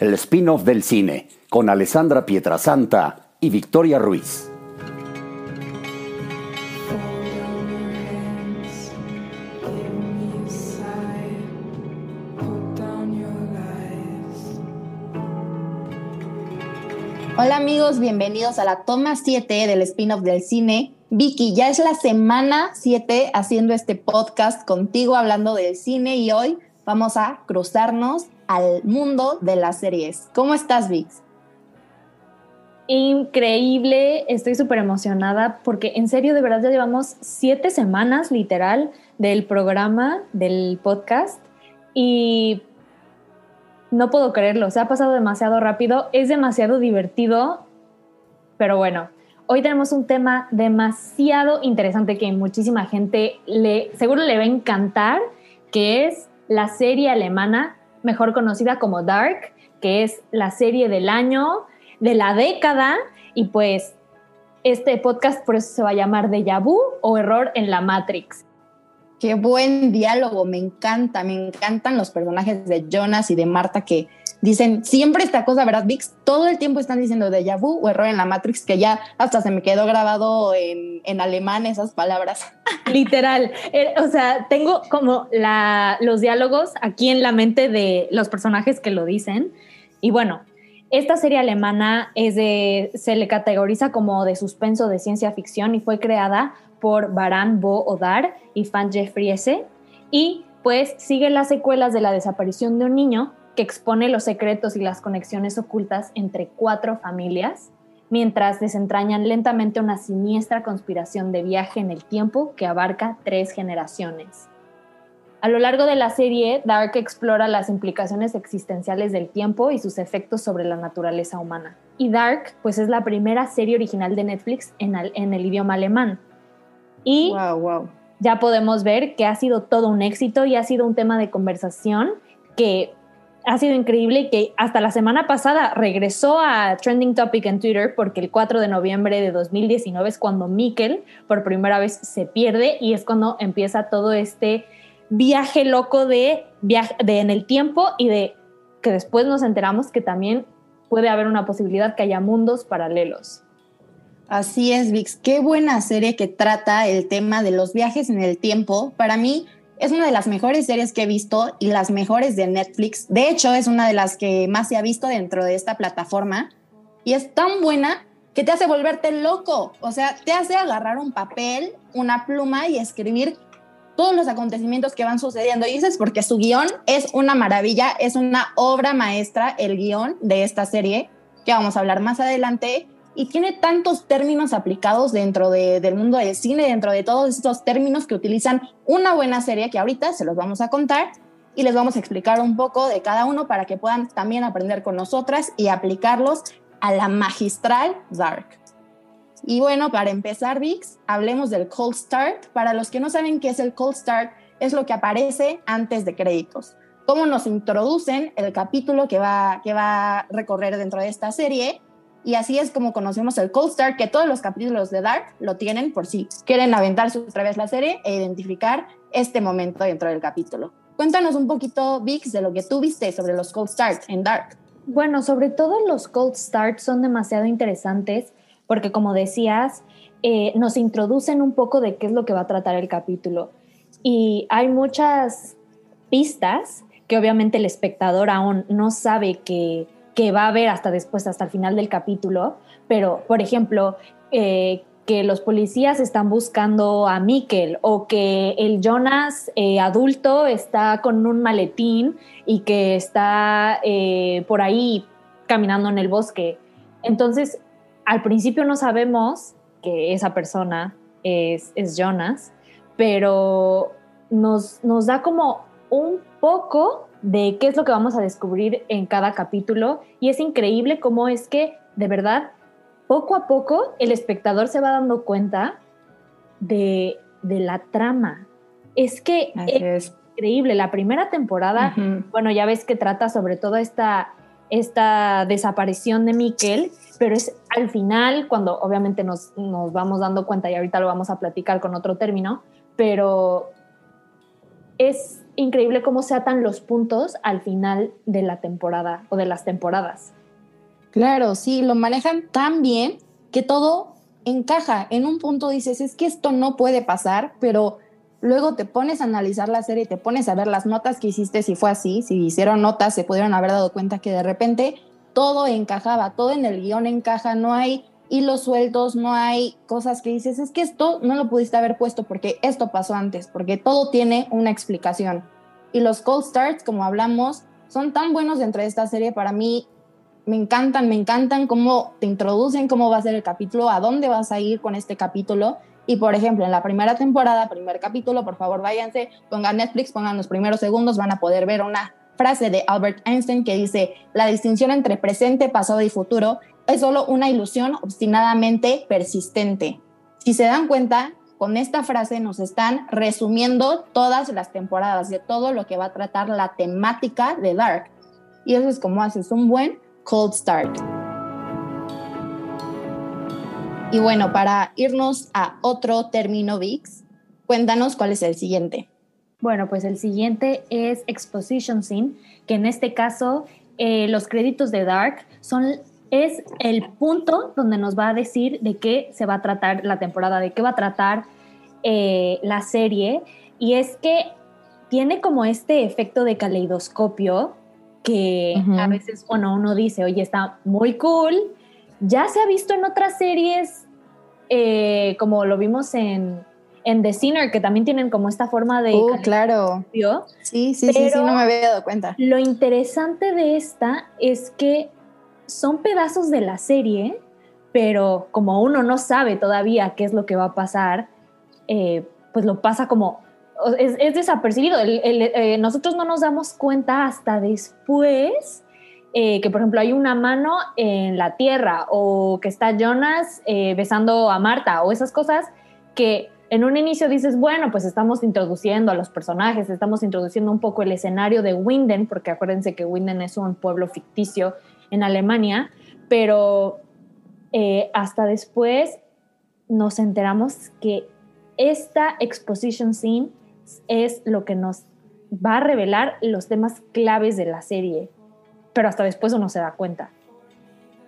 el spin-off del cine, con Alessandra Pietrasanta y Victoria Ruiz. Hola amigos, bienvenidos a la toma 7 del spin-off del cine. Vicky, ya es la semana 7 haciendo este podcast contigo hablando del cine y hoy vamos a cruzarnos al mundo de las series. ¿Cómo estás, Vix? Increíble, estoy súper emocionada porque en serio, de verdad, ya llevamos siete semanas literal del programa, del podcast y no puedo creerlo, se ha pasado demasiado rápido, es demasiado divertido, pero bueno, hoy tenemos un tema demasiado interesante que muchísima gente le, seguro le va a encantar, que es la serie alemana mejor conocida como Dark, que es la serie del año, de la década, y pues este podcast por eso se va a llamar Deja Vu o Error en la Matrix. Qué buen diálogo, me encanta, me encantan los personajes de Jonas y de Marta que dicen siempre esta cosa, ¿verdad, Vix? Todo el tiempo están diciendo de vu o error en la Matrix, que ya hasta se me quedó grabado en, en alemán esas palabras. Literal. Eh, o sea, tengo como la, los diálogos aquí en la mente de los personajes que lo dicen. Y bueno, esta serie alemana es de, se le categoriza como de suspenso de ciencia ficción y fue creada por Baran Bo Odar y Fan Jeffriese y pues sigue las secuelas de la desaparición de un niño que expone los secretos y las conexiones ocultas entre cuatro familias, mientras desentrañan lentamente una siniestra conspiración de viaje en el tiempo que abarca tres generaciones. A lo largo de la serie, Dark explora las implicaciones existenciales del tiempo y sus efectos sobre la naturaleza humana. Y Dark, pues es la primera serie original de Netflix en el idioma alemán, y ya podemos ver que ha sido todo un éxito y ha sido un tema de conversación que ha sido increíble y que hasta la semana pasada regresó a Trending Topic en Twitter porque el 4 de noviembre de 2019 es cuando Mikkel por primera vez se pierde y es cuando empieza todo este viaje loco de, viaje, de en el tiempo y de que después nos enteramos que también puede haber una posibilidad que haya mundos paralelos. Así es, Vix. Qué buena serie que trata el tema de los viajes en el tiempo. Para mí es una de las mejores series que he visto y las mejores de Netflix. De hecho, es una de las que más se ha visto dentro de esta plataforma. Y es tan buena que te hace volverte loco. O sea, te hace agarrar un papel, una pluma y escribir todos los acontecimientos que van sucediendo. Y eso es porque su guion es una maravilla, es una obra maestra, el guion de esta serie, que vamos a hablar más adelante y tiene tantos términos aplicados dentro del mundo del cine, dentro de todos estos términos que utilizan una buena serie que ahorita se los vamos a contar y les vamos a explicar un poco de cada uno para que puedan también aprender con nosotras y aplicarlos a la magistral Dark. Y bueno, para empezar, Vix, hablemos del Cold Start. Para los que no saben qué es el Cold Start, es lo que aparece antes de créditos. Cómo nos introducen el capítulo que va, que va a recorrer dentro de esta serie y así es como conocemos el Cold Start, que todos los capítulos de Dark lo tienen por si quieren aventarse otra vez la serie e identificar este momento dentro del capítulo. Cuéntanos un poquito, Vix, de lo que tú viste sobre los Cold Start en Dark. Bueno, sobre todo los Cold Start son demasiado interesantes porque, como decías, eh, nos introducen un poco de qué es lo que va a tratar el capítulo. Y hay muchas pistas que obviamente el espectador aún no sabe que que va a haber hasta después, hasta el final del capítulo, pero, por ejemplo, eh, que los policías están buscando a Mikkel o que el Jonas eh, adulto está con un maletín y que está eh, por ahí caminando en el bosque. Entonces, al principio no sabemos que esa persona es, es Jonas, pero nos, nos da como un poco de qué es lo que vamos a descubrir en cada capítulo y es increíble cómo es que de verdad poco a poco el espectador se va dando cuenta de, la trama. Es que es, increíble. La primera temporada, bueno, ya ves que trata sobre todo esta, esta desaparición de Miquel, pero es al final cuando obviamente nos, nos vamos dando cuenta y ahorita lo vamos a platicar con otro término, pero es increíble cómo se atan los puntos al final de la temporada o de las temporadas. Claro, sí, lo manejan tan bien que todo encaja. En un punto dices, es que esto no puede pasar, pero luego te pones a analizar la serie, te pones a ver las notas que hiciste, si fue así, si hicieron notas, se pudieron haber dado cuenta que de repente todo encajaba, todo en el guion encaja, no hay hilos sueltos, no hay cosas que dices, es que esto no lo pudiste haber puesto porque esto pasó antes, porque todo tiene una explicación. Y los cold starts, como hablamos, son tan buenos dentro de esta serie para mí. Me encantan, me encantan cómo te introducen, cómo va a ser el capítulo, a dónde vas a ir con este capítulo. Y por ejemplo, en la primera temporada, primer capítulo, por favor váyanse, pongan Netflix, pongan los primeros segundos, van a poder ver una frase de Albert Einstein que dice, la distinción entre presente, pasado y futuro es solo una ilusión obstinadamente persistente. Si se dan cuenta, con esta frase nos están resumiendo todas las temporadas de todo lo que va a tratar la temática de Dark. Y eso es como haces un buen cold start. Y bueno, para irnos a otro término VIX, cuéntanos cuál es el siguiente. Bueno, pues el siguiente es Exposition Scene, que en este caso eh, los créditos de Dark son es el punto donde nos va a decir de qué se va a tratar la temporada, de qué va a tratar eh, la serie. Y es que tiene como este efecto de caleidoscopio que a veces, bueno, uno dice, oye, está muy cool. Ya se ha visto en otras series, eh, como lo vimos en, en The Sinner, que también tienen como esta forma de... Oh, claro. Sí, sí, sí, sí, no me había dado cuenta. Lo interesante de esta es que son pedazos de la serie, pero como uno no sabe todavía qué es lo que va a pasar, eh, pues lo pasa como... Es, desapercibido. Eh, nosotros no nos damos cuenta hasta después eh, que, por ejemplo, hay una mano en la tierra o que está Jonas besando a Marta o esas cosas que en un inicio dices, bueno, pues estamos introduciendo a los personajes, estamos introduciendo un poco el escenario de Winden, porque acuérdense que Winden es un pueblo ficticio en Alemania, pero eh, hasta después nos enteramos que esta exposition scene es lo que nos va a revelar los temas claves de la serie, pero hasta después uno se da cuenta.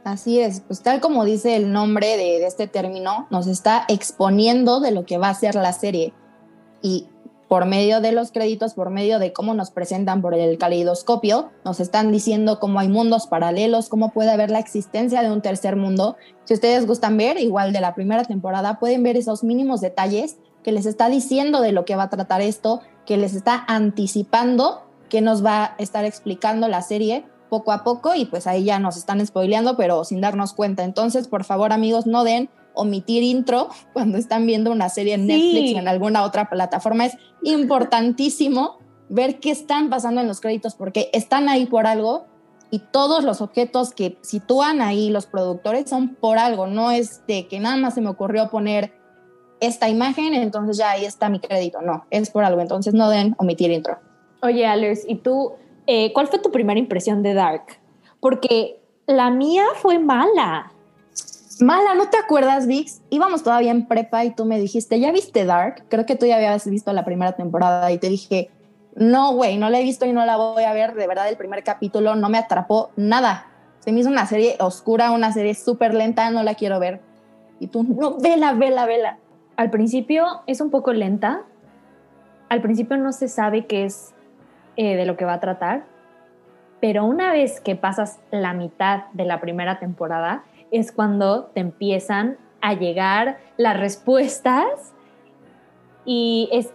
Así es, pues tal como dice el nombre de, este término, nos está exponiendo de lo que va a ser la serie. Y por medio de los créditos, por medio de cómo nos presentan por el caleidoscopio, nos están diciendo cómo hay mundos paralelos, cómo puede haber la existencia de un tercer mundo. Si ustedes gustan ver, igual de la primera temporada, pueden ver esos mínimos detalles que les está diciendo de lo que va a tratar esto, que les está anticipando que nos va a estar explicando la serie poco a poco y pues ahí ya nos están spoileando, pero sin darnos cuenta. Entonces, por favor, amigos, no den omitir intro cuando están viendo una serie en Netflix o en alguna otra plataforma. Es importantísimo ver qué están pasando en los créditos porque están ahí por algo y todos los objetos que sitúan ahí los productores son por algo, no es de que nada más se me ocurrió poner esta imagen, entonces ya ahí está mi crédito, no, es por algo, entonces no den omitir intro. Oye, Alex, ¿y tú eh, cuál fue tu primera impresión de Dark? Porque la mía fue mala. Mala, ¿no te acuerdas, Vix? Íbamos todavía en prepa y tú me dijiste, ¿ya viste Dark? Creo que tú ya habías visto la primera temporada y te dije, no, güey, no la he visto y no la voy a ver. De verdad, el primer capítulo no me atrapó nada. Se me hizo una serie oscura, una serie súper lenta, no la quiero ver. Y tú, no, vela, vela, vela. Al principio es un poco lenta. Al principio no se sabe qué es eh, de lo que va a tratar. Pero una vez que pasas la mitad de la primera temporada, es cuando te empiezan a llegar las respuestas y es,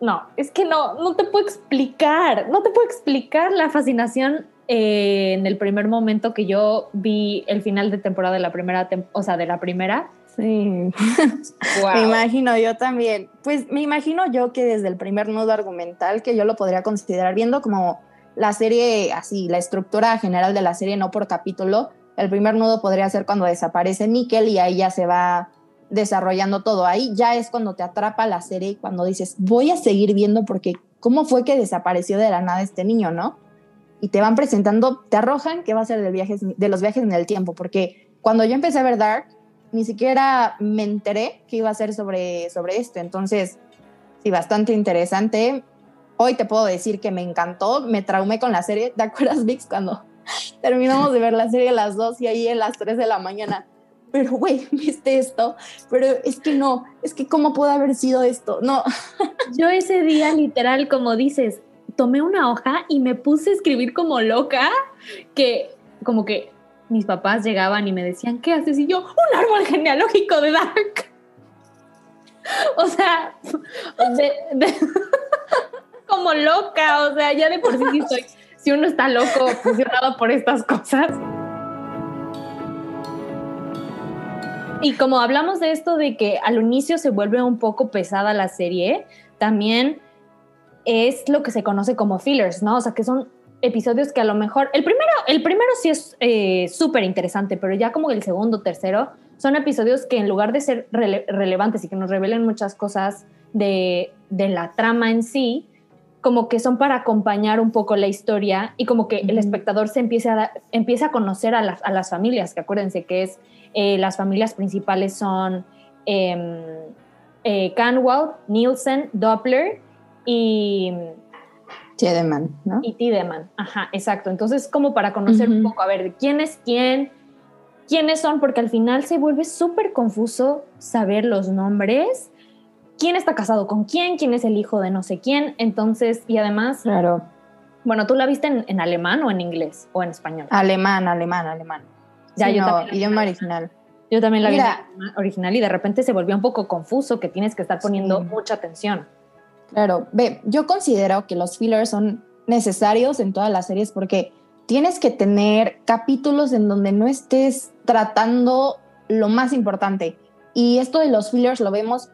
no, es que no, no te puedo explicar, no te puedo explicar la fascinación eh, en el primer momento que yo vi el final de temporada de la primera, o sea, de la primera. Sí. Me imagino yo también. Pues me imagino yo que desde el primer nudo argumental, que yo lo podría considerar viendo como la serie, así, la estructura general de la serie, no por capítulo, el primer nudo podría ser cuando desaparece Nickel y ahí ya se va desarrollando todo. Ahí ya es cuando te atrapa la serie y cuando dices, voy a seguir viendo porque cómo fue que desapareció de la nada este niño, ¿no? Y te van presentando, te arrojan que va a ser de, viajes, de los viajes en el tiempo, porque cuando yo empecé a ver Dark, ni siquiera me enteré que iba a ser sobre, sobre esto. Entonces, sí, bastante interesante. hoy te puedo decir que me encantó, me traumé con la serie. ¿Te acuerdas, Vix, cuando terminamos de ver la serie a las 2 y ahí en las 3 de la mañana? Pero, güey, ¿viste esto? Pero es que no, es que ¿cómo puede haber sido esto? No. Yo ese día, literal, como dices, tomé una hoja y me puse a escribir como loca, que como que mis papás llegaban y me decían, ¿qué haces? Y yo, un árbol genealógico de Dark. O sea, como loca, o sea, ya de por sí soy, si uno está loco, funcionado por estas cosas. Y como hablamos de esto de que al inicio se vuelve un poco pesada la serie, también es lo que se conoce como fillers, ¿no? O sea, que son episodios que a lo mejor, el primero, el primero sí es eh, súper interesante, pero ya como el segundo, tercero, son episodios que en lugar de ser relevantes y que nos revelen muchas cosas de, la trama en sí, como que son para acompañar un poco la historia y como que el espectador se empiece a, empieza a conocer a las, a las familias, que acuérdense que es, eh, las familias principales son eh, eh, Canwell, Nielsen, Doppler y Tiedemann, ¿no? Y Tiedemann, ajá, exacto. Entonces, como para conocer un poco, a ver, quién es quién, quiénes son, porque al final se vuelve súper confuso saber los nombres, quién está casado con quién, quién es el hijo de no sé quién. Entonces, y además. Claro. Bueno, ¿tú la viste en, alemán o en inglés o en español? Alemán, alemán, alemán. Ya, yo también. Idioma original. Yo también la vi en original y de repente se volvió un poco confuso que tienes que estar poniendo mucha atención. Claro, ve, yo considero que los fillers son necesarios en todas las series porque tienes que tener capítulos en donde no estés tratando lo más importante. Y esto de los fillers lo vemos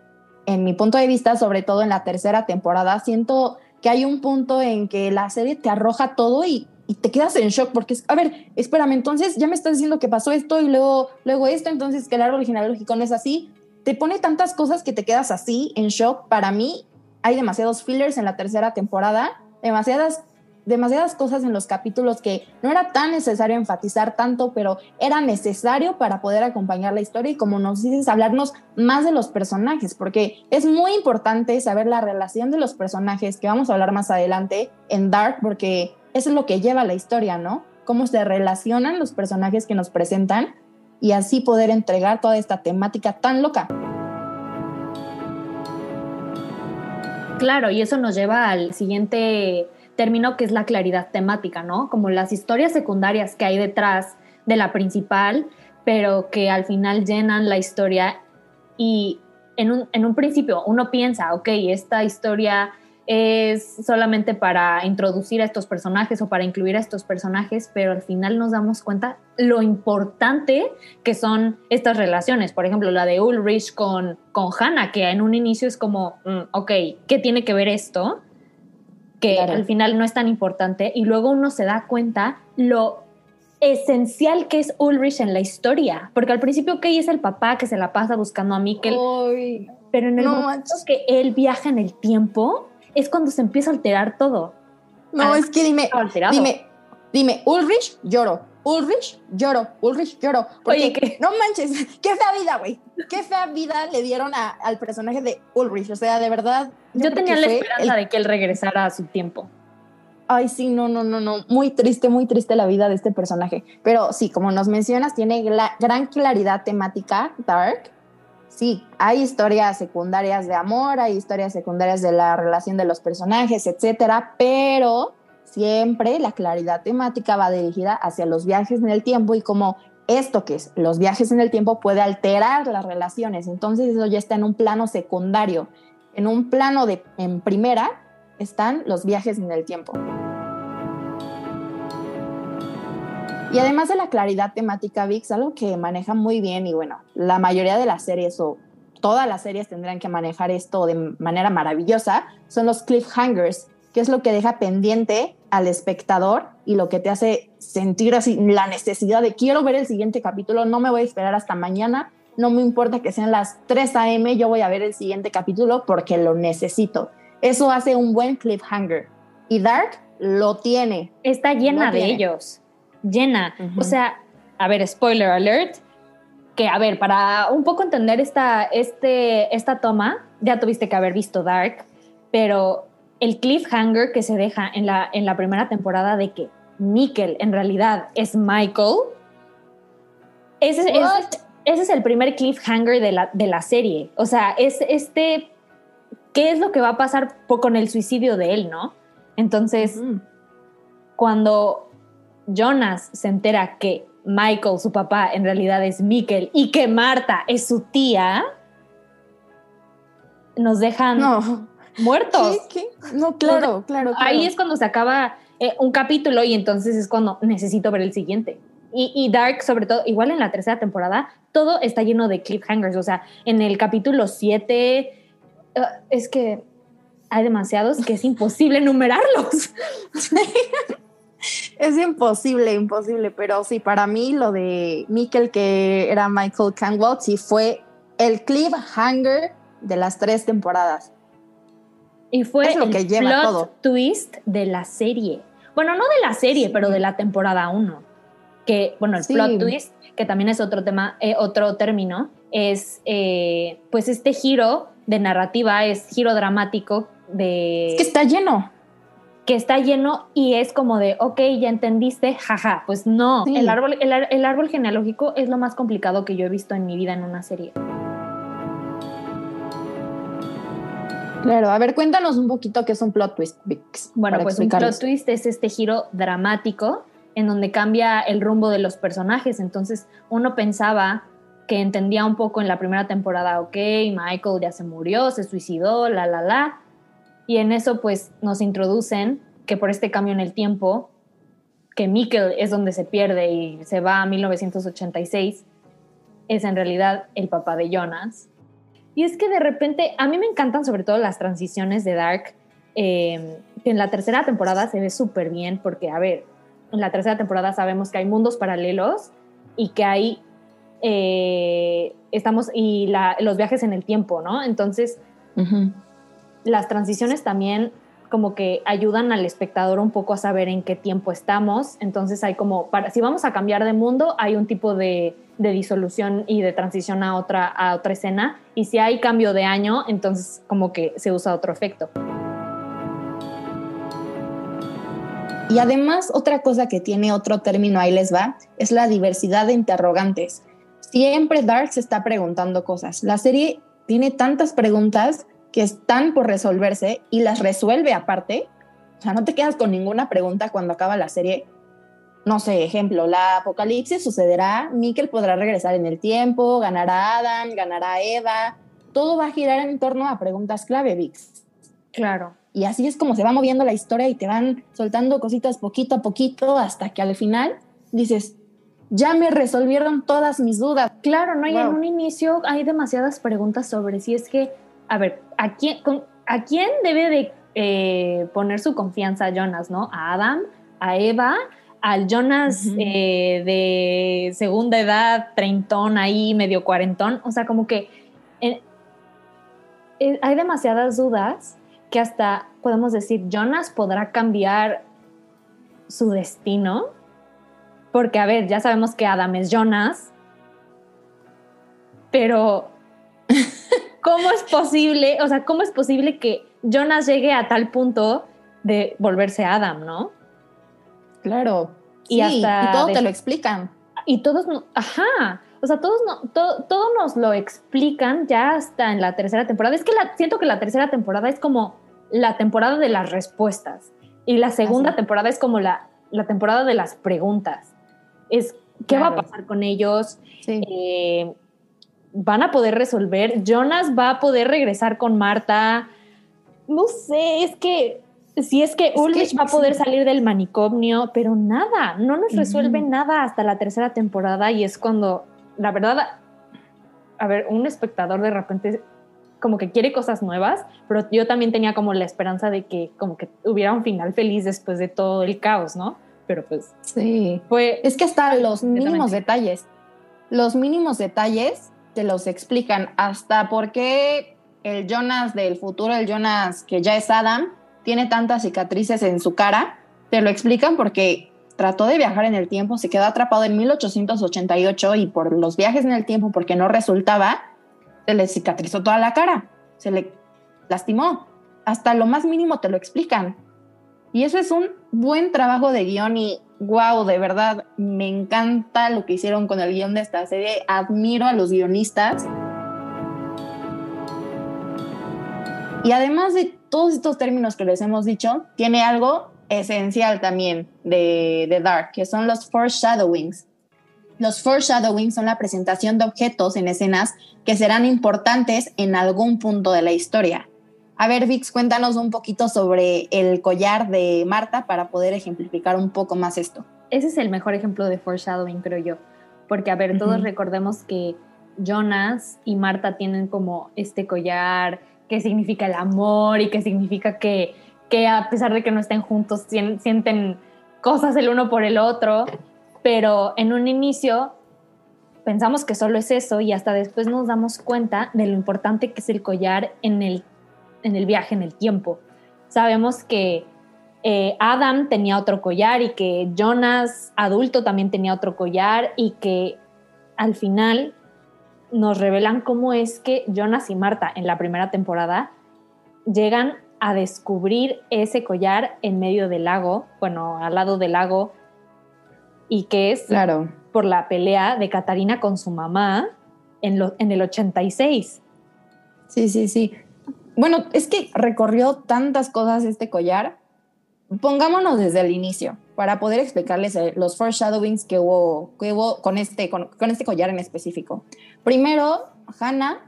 en mi punto de vista, sobre todo en la tercera temporada. Siento que hay un punto en que la serie te arroja todo y, te quedas en shock porque es, a ver, espérame, entonces ya me estás diciendo que pasó esto y luego, luego esto, entonces que el árbol genealógico no es así. Te pone tantas cosas que te quedas así en shock. Para mí, hay demasiados fillers en la tercera temporada, demasiadas, demasiadas cosas en los capítulos que no era tan necesario enfatizar tanto, pero era necesario para poder acompañar la historia y como nos dices, hablarnos más de los personajes, porque es muy importante saber la relación de los personajes, que vamos a hablar más adelante en Dark, porque eso es lo que lleva la historia, ¿no? Cómo se relacionan los personajes que nos presentan y así poder entregar toda esta temática tan loca. Claro, y eso nos lleva al siguiente término que es la claridad temática, ¿no? Como las historias secundarias que hay detrás de la principal, pero que al final llenan la historia y en un, en un principio uno piensa, ok, esta historia es solamente para introducir a estos personajes o para incluir a estos personajes, pero al final nos damos cuenta lo importante que son estas relaciones. Por ejemplo, la de Ulrich con, con Hannah, que en un inicio es como, mm, ok, ¿qué tiene que ver esto? Que al final no es tan importante y luego uno se da cuenta lo esencial que es Ulrich en la historia, porque al principio, ok, es el papá que se la pasa buscando a Mikkel, pero en el momento que él viaja en el tiempo, es cuando se empieza a alterar todo. No, es que dime, dime, dime, Ulrich, lloro. Ulrich, lloro. Ulrich, lloro. Porque, Oye, no manches, qué fea vida, güey. Qué fea vida le dieron al personaje de Ulrich. O sea, de verdad. Yo, tenía la esperanza de que él regresara a su tiempo. Ay, sí, no, no, no, no. Muy triste, muy triste la vida de este personaje. Pero sí, como nos mencionas, tiene gran claridad temática, Dark sí, hay historias secundarias de amor, hay historias secundarias de la relación de los personajes, etcétera, pero siempre la claridad temática va dirigida hacia los viajes en el tiempo y como esto que es los viajes en el tiempo puede alterar las relaciones. Entonces eso ya está en un plano secundario. En un plano de en primera están los viajes en el tiempo. Y además de la claridad temática, VIX, algo que maneja muy bien y bueno, la mayoría de las series o todas las series tendrán que manejar esto de manera maravillosa, son los cliffhangers, que es lo que deja pendiente al espectador y lo que te hace sentir así la necesidad de quiero ver el siguiente capítulo, no me voy a esperar hasta mañana, no me importa que sean las 3 a.m., yo voy a ver el siguiente capítulo porque lo necesito. Eso hace un buen cliffhanger. Y Dark lo tiene. Está llena de ellos llena. O sea, a ver, spoiler alert, que a ver, para un poco entender esta, este, esta toma, ya tuviste que haber visto Dark, pero el cliffhanger que se deja en la, en la primera temporada de que Mikkel en realidad es Michael. Ese, es el primer cliffhanger de la, de la serie. O sea, es este. ¿Qué es lo que va a pasar con el suicidio de él, no? Entonces, cuando Jonas se entera que Michael, su papá, en realidad es Mikkel y que Marta es su tía, nos dejan muertos. No, claro, claro, Ahí es cuando se acaba eh, un capítulo y entonces es cuando necesito ver el siguiente. Y, Dark, sobre todo, igual en la tercera temporada, todo está lleno de cliffhangers. O sea, en el capítulo 7, eh, es que hay demasiados que es imposible enumerarlos. es imposible, imposible. Pero sí, para mí lo de Mikkel, que era Michael Canwell, sí fue el cliffhanger de las tres temporadas. Y fue lo el que lleva plot twist de la serie. Bueno, no de la serie, pero de la temporada 1. Que, bueno, el plot twist, que también es otro tema, eh, otro término, es eh, pues este giro de narrativa, es giro dramático de... Es que está lleno. Que está lleno y es como de, ok, ya entendiste, jaja, pues no, el, árbol, el árbol genealógico es lo más complicado que yo he visto en mi vida en una serie. Claro, a ver, cuéntanos un poquito qué es un plot twist, Bueno, pues un plot twist es este giro dramático en donde cambia el rumbo de los personajes. Entonces, uno pensaba que entendía un poco en la primera temporada, ok, Michael ya se murió, se suicidó, la, la, la. Y en eso, pues, nos introducen que por este cambio en el tiempo, que Mikkel es donde se pierde y se va a 1986, es en realidad el papá de Jonas y es que de repente, a mí me encantan sobre todo las transiciones de Dark, eh, que en la tercera temporada se ve súper bien, porque, a ver, en la tercera temporada sabemos que hay mundos paralelos y que hay, eh, estamos, y los viajes en el tiempo, ¿no? Entonces, las transiciones también como que ayudan al espectador un poco a saber en qué tiempo estamos. Entonces hay como, para, si vamos a cambiar de mundo, hay un tipo de de disolución y de transición a otra, a otra escena. Y si hay cambio de año, entonces como que se usa otro efecto. Y además, otra cosa que tiene otro término, ahí les va, es la diversidad de interrogantes. Siempre Dark se está preguntando cosas. La serie tiene tantas preguntas que están por resolverse y las resuelve aparte. O sea, no te quedas con ninguna pregunta cuando acaba la serie no sé, ejemplo, la apocalipsis sucederá, Mikkel podrá regresar en el tiempo, ganará Adam, ganará Eva, todo va a girar en torno a preguntas clave, Vix. Claro. Y así es como se va moviendo la historia y te van soltando cositas poquito a poquito hasta que al final dices, ya me resolvieron todas mis dudas. Claro, ¿no? Y en un inicio hay demasiadas preguntas sobre si es que, a ver, ¿a quién, ¿a quién debe de eh, poner su confianza Jonas, no? ¿A Adam? ¿A Eva? al Jonas eh, de segunda edad, treintón ahí, medio cuarentón, o sea, como que eh, eh, hay demasiadas dudas que hasta podemos decir, Jonas podrá cambiar su destino, porque a ver, ya sabemos que Adam es Jonas, pero ¿cómo es posible, o sea, cómo es posible que Jonas llegue a tal punto de volverse Adam, ¿no? Claro. Y hasta. Y todo te lo explican. Y todos, ajá. O sea, todos no, todo, nos lo explican ya hasta en la tercera temporada. Es que la, siento que la tercera temporada es como la temporada de las respuestas. Y la segunda temporada es como la, la temporada de las preguntas. Es qué va a pasar con ellos. Eh, van a poder resolver. Jonas va a poder regresar con Marta. No sé, es que si es que Ulrich va a poder salir del manicomio, pero nada, no nos resuelve nada hasta la tercera temporada y es cuando, la verdad, a ver, un espectador de repente como que quiere cosas nuevas, pero yo también tenía como la esperanza de que como que hubiera un final feliz después de todo el caos, ¿no? Pero pues sí, fue es que hasta los mínimos detalles, los mínimos detalles te los explican hasta por qué el Jonas del futuro, el Jonas que ya es Adam, tiene tantas cicatrices en su cara, te lo explican porque trató de viajar en el tiempo, se quedó atrapado en 1888 y por los viajes en el tiempo, porque no resultaba, se le cicatrizó toda la cara, se le lastimó. hasta lo más mínimo te lo explican. Y eso es un buen trabajo de guion y wow, de verdad, me encanta lo que hicieron con el guion de esta serie. Admiro a los guionistas. Y además de todos estos términos que les hemos dicho, tiene algo esencial también de, de Dark, que son los foreshadowings. Los foreshadowings son la presentación de objetos en escenas que serán importantes en algún punto de la historia. A ver, Vix, cuéntanos un poquito sobre el collar de Marta para poder ejemplificar un poco más esto. Ese es el mejor ejemplo de foreshadowing, creo yo. Porque, a ver, todos recordemos que Jonas y Marta tienen como este collar que significa el amor y que significa que, que a pesar de que no estén juntos, sienten cosas el uno por el otro. Pero en un inicio pensamos que solo es eso y hasta después nos damos cuenta de lo importante que es el collar en el en el viaje en el tiempo. Sabemos que eh, Adam tenía otro collar y que Jonas adulto también tenía otro collar y que al final nos revelan cómo es que Jonas y Marta en la primera temporada llegan a descubrir ese collar en medio del lago, bueno, al lado del lago, y que es claro. por la pelea de Catarina con su mamá en, en el 86. Sí, sí, sí. Bueno, es que recorrió tantas cosas este collar. Pongámonos desde el inicio para poder explicarles eh, los foreshadowings que hubo, que hubo con, este, con, este collar en específico. Primero, Hannah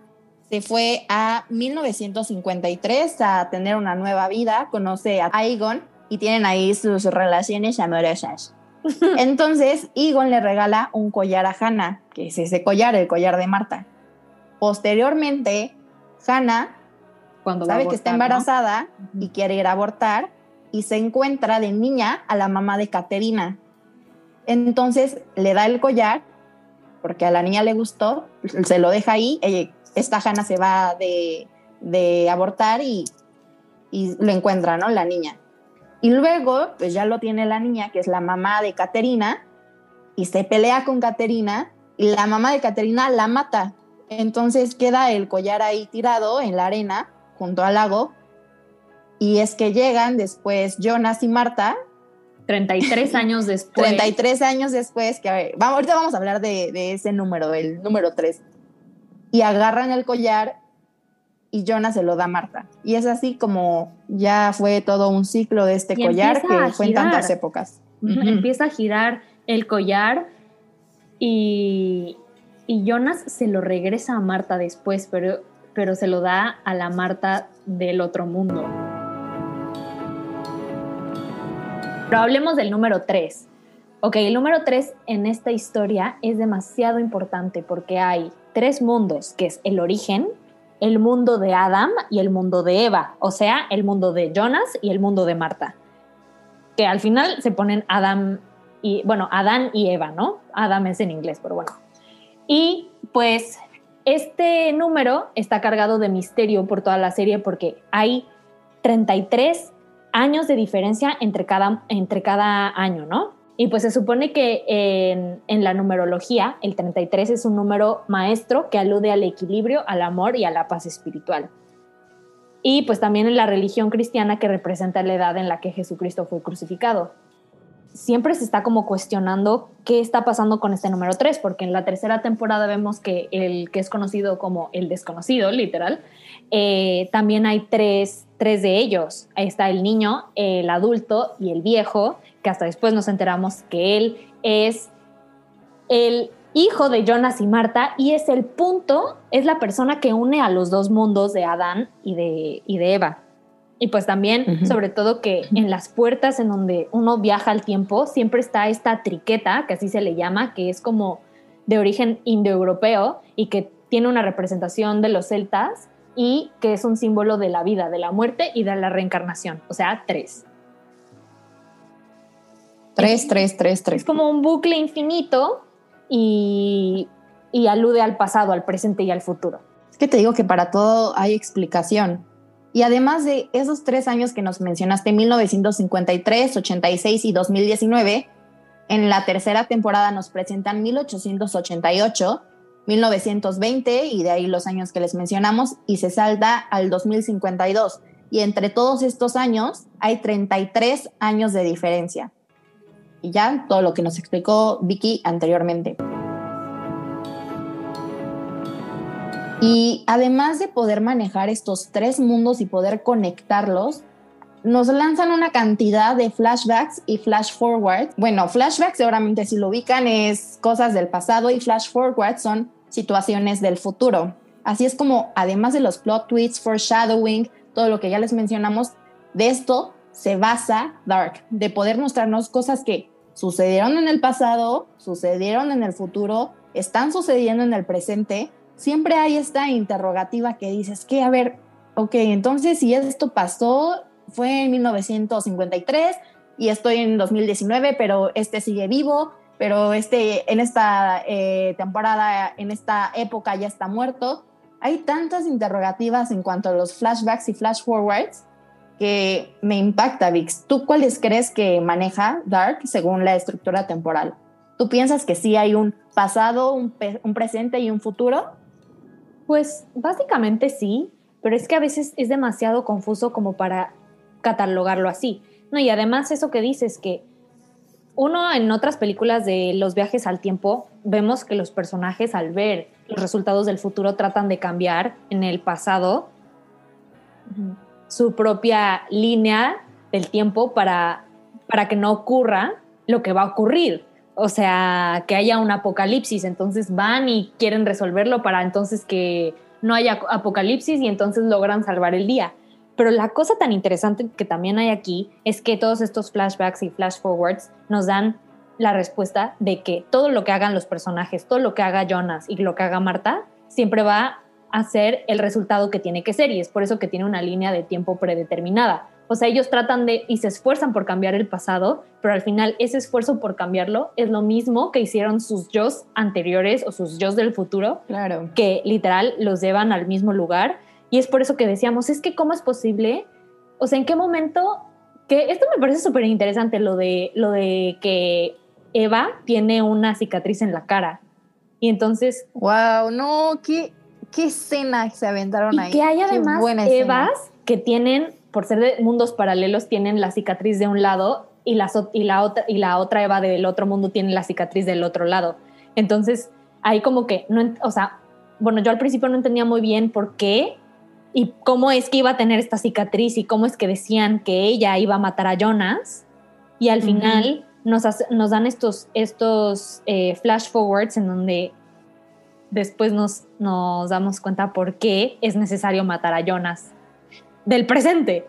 se fue a 1953 a tener una nueva vida, conoce a Egon y tienen ahí sus relaciones amorosas. Entonces, Egon le regala un collar a Hannah, que es ese collar, el collar de Marta. Posteriormente, Hannah sabe que está embarazada y quiere ir a abortar y se encuentra de niña a la mamá de Caterina. Entonces le da el collar porque a la niña le gustó, se lo deja ahí, esta Hanna se va de, abortar y, y, lo encuentra, ¿no? La niña. Y luego, pues ya lo tiene la niña, que es la mamá de Caterina, y se pelea con Caterina, y la mamá de Caterina la mata. Entonces queda el collar ahí tirado en la arena, junto al lago. Y es que llegan después Jonas y Marta. 33 años después. 33 años después, que vamos, ahorita vamos a hablar de, ese número, el número 3. Y agarran el collar y Jonas se lo da a Marta. Y es así como ya fue todo un ciclo de este collar que fue en tantas épocas. Empieza a girar el collar y, y Jonas se lo regresa a Marta después, pero pero se lo da a la Marta del otro mundo. Pero hablemos del número 3. Ok, el número 3 en esta historia es demasiado importante porque hay tres mundos, que es el origen, el mundo de Adam y el mundo de Eva, o sea, el mundo de Jonas y el mundo de Marta, que al final se ponen Adam y, bueno, Adán y Eva, ¿no? Adam es en inglés, pero bueno. Y pues este número está cargado de misterio por toda la serie porque hay 33 años de diferencia entre cada, entre cada año, ¿no? Y pues se supone que en, en, la numerología el 33 es un número maestro que alude al equilibrio, al amor y a la paz espiritual. Y pues también en la religión cristiana que representa la edad en la que Jesucristo fue crucificado siempre se está como cuestionando qué está pasando con este número 3, porque en la tercera temporada vemos que el que es conocido como el desconocido, literal, eh, también hay tres, tres de ellos. Ahí está el niño, el adulto y el viejo, que hasta después nos enteramos que él es el hijo de Jonas y Marta y es el punto, es la persona que une a los dos mundos de Adán y de, y de Eva. Y pues también, sobre todo que en las puertas en donde uno viaja al tiempo, siempre está esta triqueta, que así se le llama, que es como de origen indoeuropeo y que tiene una representación de los celtas y que es un símbolo de la vida, de la muerte y de la reencarnación. O sea, tres. Tres, tres, tres, tres. Es como un bucle infinito y, y alude al pasado, al presente y al futuro. Es que te digo que para todo hay explicación. Y además de esos tres años que nos mencionaste, 1953, 86 y 2019, en la tercera temporada nos presentan 1888, 1920 y de ahí los años que les mencionamos y se salta al 2052. y entre todos estos años hay 33 años de diferencia. Y ya todo lo que nos explicó Vicky anteriormente. Y además de poder manejar estos tres mundos y poder conectarlos, nos lanzan una cantidad de flashbacks y flash forwards. Bueno, flashbacks seguramente si lo ubican es cosas del pasado y flash forwards son situaciones del futuro. Así es como, además de los plot twists, foreshadowing, todo lo que ya les mencionamos, de esto se basa Dark, de poder mostrarnos cosas que sucedieron en el pasado, sucedieron en el futuro, están sucediendo en el presente siempre hay esta interrogativa que dices que, a ver, ok, entonces si esto pasó, fue en 1953 y estoy en 2019, pero este sigue vivo, pero este en esta eh, temporada, en esta época ya está muerto. Hay tantas interrogativas en cuanto a los flashbacks y flash forwards que me impacta, Vix. ¿Tú cuáles crees que maneja Dark según la estructura temporal? ¿Tú piensas que sí hay un pasado, un, un presente y un futuro? Pues básicamente sí, pero es que a veces es demasiado confuso como para catalogarlo así. No, y además eso que dices que uno en otras películas de los viajes al tiempo vemos que los personajes al ver los resultados del futuro tratan de cambiar en el pasado su propia línea del tiempo para, para que no ocurra lo que va a ocurrir o sea, que haya un apocalipsis, entonces van y quieren resolverlo para entonces que no haya apocalipsis y entonces logran salvar el día. Pero la cosa tan interesante que también hay aquí es que todos estos flashbacks y flash forwards nos dan la respuesta de que todo lo que hagan los personajes, todo lo que haga Jonas y lo que haga Marta, siempre va a ser el resultado que tiene que ser y es por eso que tiene una línea de tiempo predeterminada. O sea, ellos tratan de y se esfuerzan por cambiar el pasado, pero al final ese esfuerzo por cambiarlo es lo mismo que hicieron sus yo anteriores o sus yo del futuro, claro. que literal los llevan al mismo lugar. Y es por eso que decíamos, es que cómo es posible, o sea, en qué momento, que esto me parece súper interesante, lo de, lo de que Eva tiene una cicatriz en la cara. Y entonces... ¡Wow! No, qué, qué escena se aventaron y ahí. Que hay además Evas que tienen por ser de mundos paralelos, tienen la cicatriz de un lado y la, y la, otra, y la otra Eva del otro mundo tiene la cicatriz del otro lado. Entonces, ahí como que, no, o sea, bueno, yo al principio no entendía muy bien por qué y cómo es que iba a tener esta cicatriz y cómo es que decían que ella iba a matar a Jonas. Y al final nos, nos, dan estos, estos eh, flash forwards en donde después nos, nos damos cuenta por qué es necesario matar a Jonas del presente,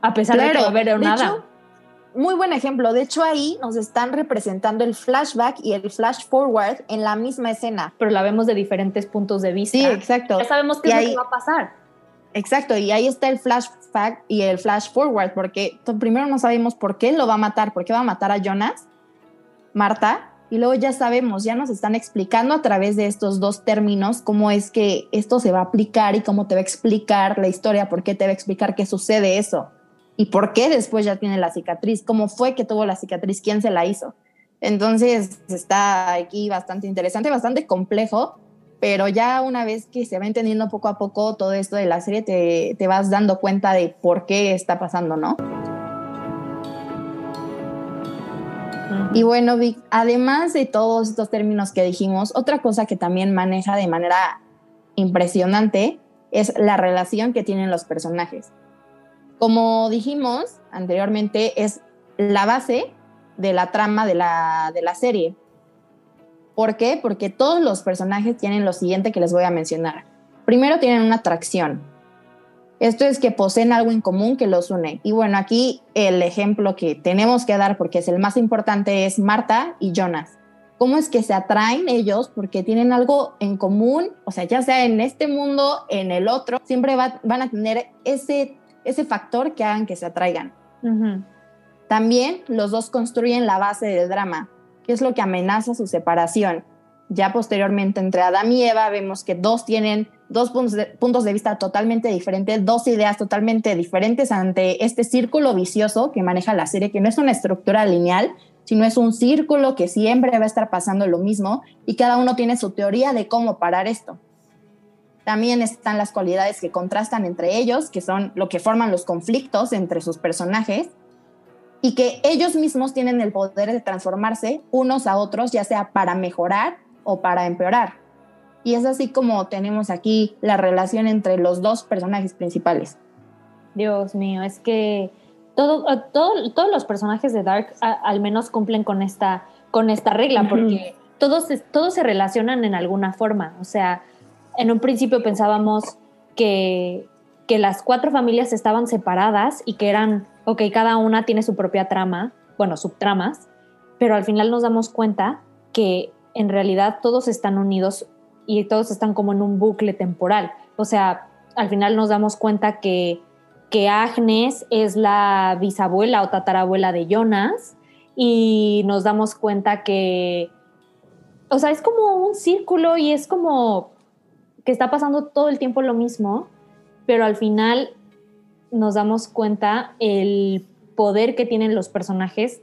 a pesar de que no haber nada. muy buen ejemplo. De hecho, ahí nos están representando el flashback y el flash forward en la misma escena. Pero la vemos de diferentes puntos de vista. Sí, exacto. Ya sabemos qué es lo que va a pasar. Exacto, y ahí está el flashback y el flash forward, porque primero no sabemos por qué lo va a matar, por qué va a matar a Jonas, Marta, y luego ya sabemos, ya nos están explicando a través de estos dos términos cómo es que esto se va a aplicar y cómo te va a explicar la historia, por qué te va a explicar qué sucede eso y por qué después ya tiene la cicatriz, cómo fue que tuvo la cicatriz, quién se la hizo. Entonces está aquí bastante interesante, bastante complejo, pero ya una vez que se va entendiendo poco a poco todo esto de la serie, te, te vas dando cuenta de por qué está pasando, ¿no? Y bueno, Vic, además de todos estos términos que dijimos, otra cosa que también maneja de manera impresionante es la relación que tienen los personajes. Como dijimos anteriormente, es la base de la trama de la, de la serie. ¿Por qué? Porque todos los personajes tienen lo siguiente que les voy a mencionar. Primero tienen una atracción, esto es que poseen algo en común que los une. Y bueno, aquí el ejemplo que tenemos que dar, porque es el más importante, es Marta y Jonas. ¿Cómo es que se atraen ellos? Porque tienen algo en común, o sea, ya sea en este mundo, en el otro, siempre van a tener ese, ese factor que hagan que se atraigan. También los dos construyen la base del drama, que es lo que amenaza su separación. Ya posteriormente entre Adam y Eva vemos que dos tienen dos puntos de, vista totalmente diferentes, dos ideas totalmente diferentes ante este círculo vicioso que maneja la serie, que no es una estructura lineal, sino es un círculo que siempre va a estar pasando lo mismo y cada uno tiene su teoría de cómo parar esto. También están las cualidades que contrastan entre ellos, que son lo que forman los conflictos entre sus personajes, y que ellos mismos tienen el poder de transformarse unos a otros, ya sea para mejorar o para empeorar. Y es así como tenemos aquí la relación entre los dos personajes principales. Dios mío, es que todo, todos los personajes de Dark al menos cumplen con esta, con esta regla, porque todos, todos se relacionan en alguna forma. O sea, en un principio pensábamos que, que las cuatro familias estaban separadas y que eran, ok, cada una tiene su propia trama, bueno, subtramas, pero al final nos damos cuenta que en realidad todos están unidos y todos están como en un bucle temporal. O sea, al final nos damos cuenta que, que Agnes es la bisabuela o tatarabuela de Jonas y nos damos cuenta que, o sea, es como un círculo y es como que está pasando todo el tiempo lo mismo, pero al final nos damos cuenta el poder que tienen los personajes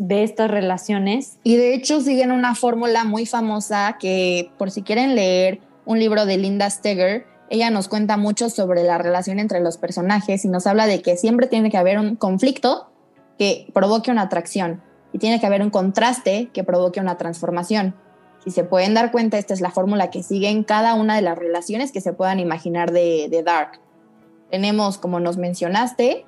de estas relaciones. Y de hecho siguen una fórmula muy famosa que por si quieren leer un libro de Linda Steger, ella nos cuenta mucho sobre la relación entre los personajes y nos habla de que siempre tiene que haber un conflicto que provoque una atracción y tiene que haber un contraste que provoque una transformación. Si se pueden dar cuenta, esta es la fórmula que sigue en cada una de las relaciones que se puedan imaginar de, de Dark. Tenemos, como nos mencionaste,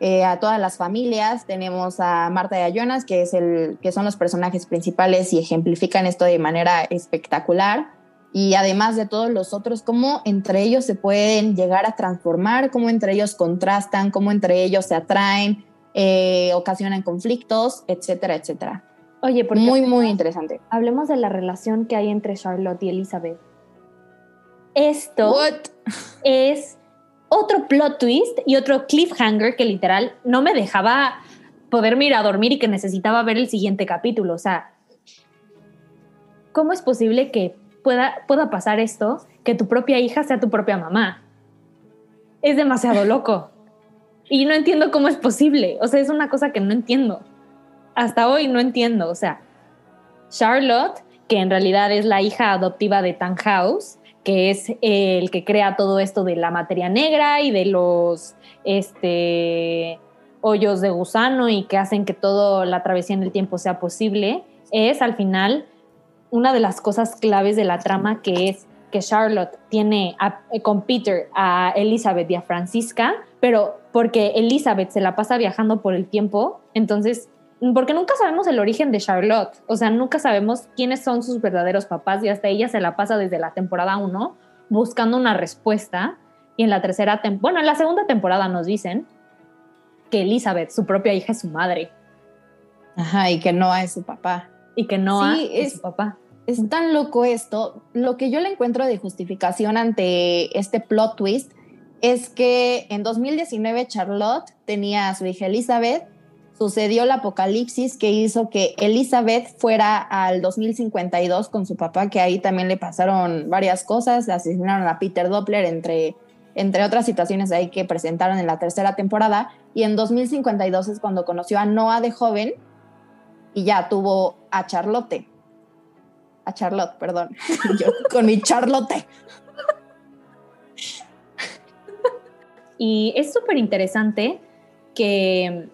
eh, a todas las familias. Tenemos a Marta y a Jonas, que, es el, que son los personajes principales y ejemplifican esto de manera espectacular. Y además de todos los otros, cómo entre ellos se pueden llegar a transformar, cómo entre ellos contrastan, cómo entre ellos se atraen, eh, ocasionan conflictos, etcétera, etcétera. Oye, porque muy, muy interesante. Hablemos de la relación que hay entre Charlotte y Elizabeth. Esto es otro plot twist y otro cliffhanger que literal no me dejaba poderme ir a dormir y que necesitaba ver el siguiente capítulo. O sea, ¿cómo es posible que pueda, pueda pasar esto, que tu propia hija sea tu propia mamá? Es demasiado loco. Y no entiendo cómo es posible. O sea, es una cosa que no entiendo. Hasta hoy no entiendo. O sea, Charlotte, que en realidad es la hija adoptiva de House que es el que crea todo esto de la materia negra y de los este, hoyos de gusano y que hacen que toda la travesía en el tiempo sea posible, es al final una de las cosas claves de la trama que es que Charlotte tiene con Peter a Elizabeth y a Francisca, pero porque Elizabeth se la pasa viajando por el tiempo, entonces porque nunca sabemos el origen de Charlotte, o sea, nunca sabemos quiénes son sus verdaderos papás y hasta ella se la pasa desde la temporada 1 buscando una respuesta y en la tercera, bueno, en la segunda temporada nos dicen que Elizabeth, su propia hija, es su madre. Ajá, y que Noah es su papá. Y que Noah es, su papá. Es tan loco esto. Lo que yo le encuentro de justificación ante este plot twist es que en 2019 Charlotte tenía a su hija Elizabeth sucedió el apocalipsis que hizo que Elizabeth fuera al 2052 con su papá, que ahí también le pasaron varias cosas, asesinaron a Peter Doppler, entre, entre otras situaciones ahí que presentaron en la tercera temporada, y en 2052 es cuando conoció a Noah de joven y ya tuvo a Charlotte. A Charlotte, perdón. Yo con mi Charlotte. Y es súper interesante que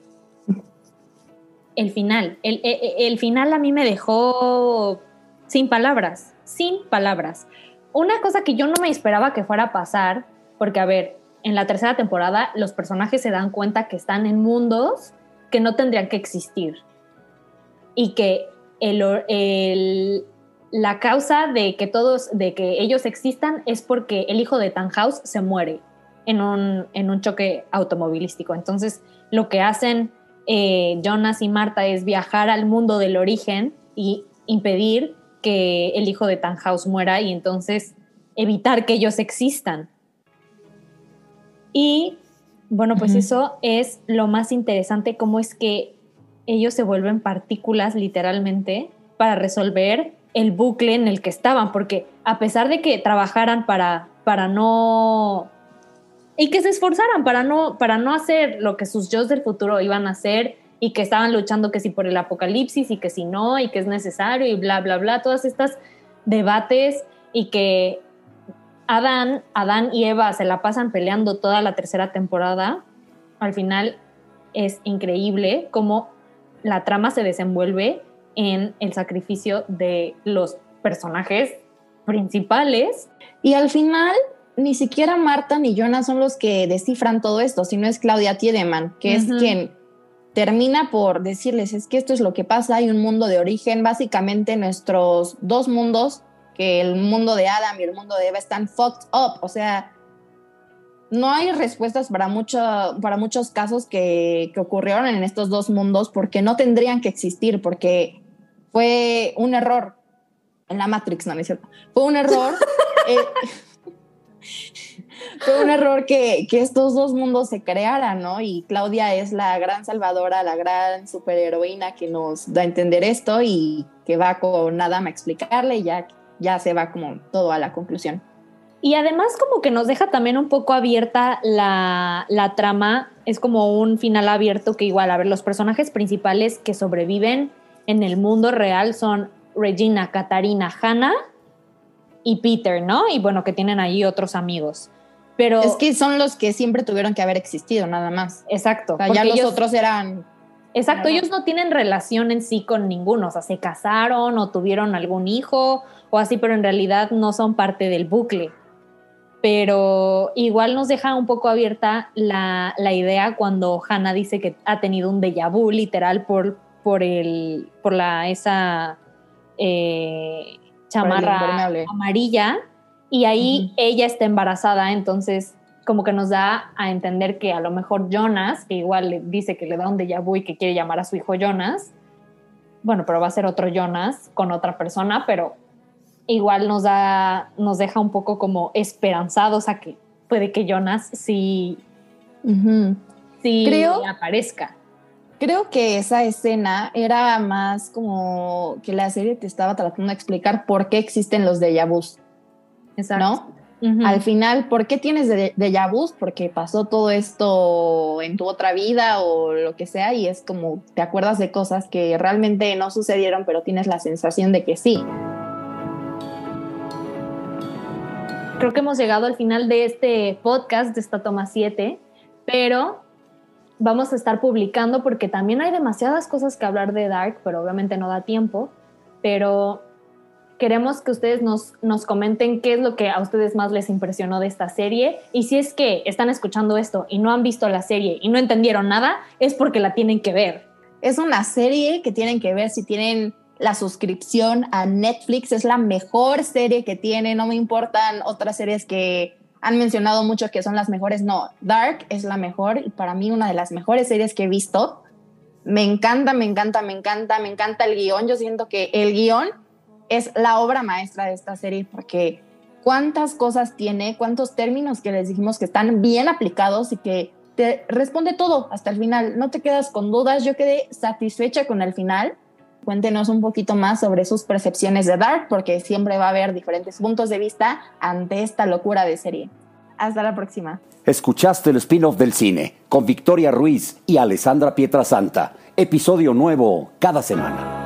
el final. El, final a mí me dejó sin palabras, sin palabras. Una cosa que yo no me esperaba que fuera a pasar, porque a ver, en la tercera temporada los personajes se dan cuenta que están en mundos que no tendrían que existir. Y que el, la causa de que todos, de que ellos existan es porque el hijo de Tannhaus se muere en un, en un choque automovilístico. Entonces, lo que hacen eh, Jonas y Marta es viajar al mundo del origen y impedir que el hijo de Tannhaus muera y entonces evitar que ellos existan. Y bueno, pues eso es lo más interesante, cómo es que ellos se vuelven partículas literalmente para resolver el bucle en el que estaban, porque a pesar de que trabajaran para, para no y que se esforzaran para no, para no hacer lo que sus yo del futuro iban a hacer y que estaban luchando que si por el apocalipsis y que si no y que es necesario y bla, bla, bla, todas estas debates y que Adán, Adán y Eva se la pasan peleando toda la tercera temporada. Al final es increíble cómo la trama se desenvuelve en el sacrificio de los personajes principales. Y al final, ni siquiera Marta ni Jonas son los que descifran todo esto, sino es Claudia Tiedemann, que es quien termina por decirles, es que esto es lo que pasa, hay un mundo de origen, básicamente nuestros dos mundos, que el mundo de Adam y el mundo de Eva están fucked up, o sea, no hay respuestas para, mucho, para muchos casos que, que ocurrieron en estos dos mundos porque no tendrían que existir, porque fue un error en la Matrix, no, no es cierto, fue un error. eh, fue un error que, que, estos dos mundos se crearan, ¿no? Y Claudia es la gran salvadora, la gran superheroína que nos da a entender esto y que va con Adam a explicarle y ya, ya se va como todo a la conclusión. Y además como que nos deja también un poco abierta la, la trama, es como un final abierto que igual, a ver, los personajes principales que sobreviven en el mundo real son Regina, Katarina, Hannah y Peter, ¿no? Y bueno, que tienen ahí otros amigos. Pero es que son los que siempre tuvieron que haber existido, nada más. Exacto. O sea, ya los ellos, otros eran. Exacto, ellos no tienen relación en sí con ninguno. O sea, se casaron o tuvieron algún hijo o así, pero en realidad no son parte del bucle. Pero igual nos deja un poco abierta la, la idea cuando Hannah dice que ha tenido un déjà vu literal por, por, el, por la, esa eh, chamarra amarilla y ahí uh -huh. ella está embarazada, entonces como que nos da a entender que a lo mejor Jonas, que igual le dice que le da un déjà vu y que quiere llamar a su hijo Jonas, bueno, pero va a ser otro Jonas con otra persona, pero igual nos da, nos deja un poco como esperanzados a que puede que Jonas sí, uh -huh. sí Creo, aparezca. Creo que esa escena era más como que la serie te estaba tratando de explicar por qué existen los déjà vus. Exacto. ¿No? Uh -huh. Al final, ¿por qué tienes de déjà vus? Porque pasó todo esto en tu otra vida o lo que sea y es como te acuerdas de cosas que realmente no sucedieron, pero tienes la sensación de que sí. Creo que hemos llegado al final de este podcast, de esta toma 7, pero vamos a estar publicando porque también hay demasiadas cosas que hablar de Dark, pero obviamente no da tiempo, pero queremos que ustedes nos, nos comenten qué es lo que a ustedes más les impresionó de esta serie. Y si es que están escuchando esto y no han visto la serie y no entendieron nada, es porque la tienen que ver. Es una serie que tienen que ver si tienen la suscripción a Netflix, es la mejor serie que tiene, no me importan otras series que han mencionado mucho que son las mejores, no, Dark es la mejor y para mí una de las mejores series que he visto. Me encanta, me encanta, me encanta, me encanta el guion, yo siento que el guion es la obra maestra de esta serie porque cuántas cosas tiene, cuántos términos que les dijimos que están bien aplicados y que te responde todo hasta el final, no te quedas con dudas, yo quedé satisfecha con el final. Cuéntenos un poquito más sobre sus percepciones de Dark, porque siempre va a haber diferentes puntos de vista ante esta locura de serie. Hasta la próxima. Escuchaste el spin-off del cine con Victoria Ruiz y Alessandra Pietrasanta. Episodio nuevo cada semana.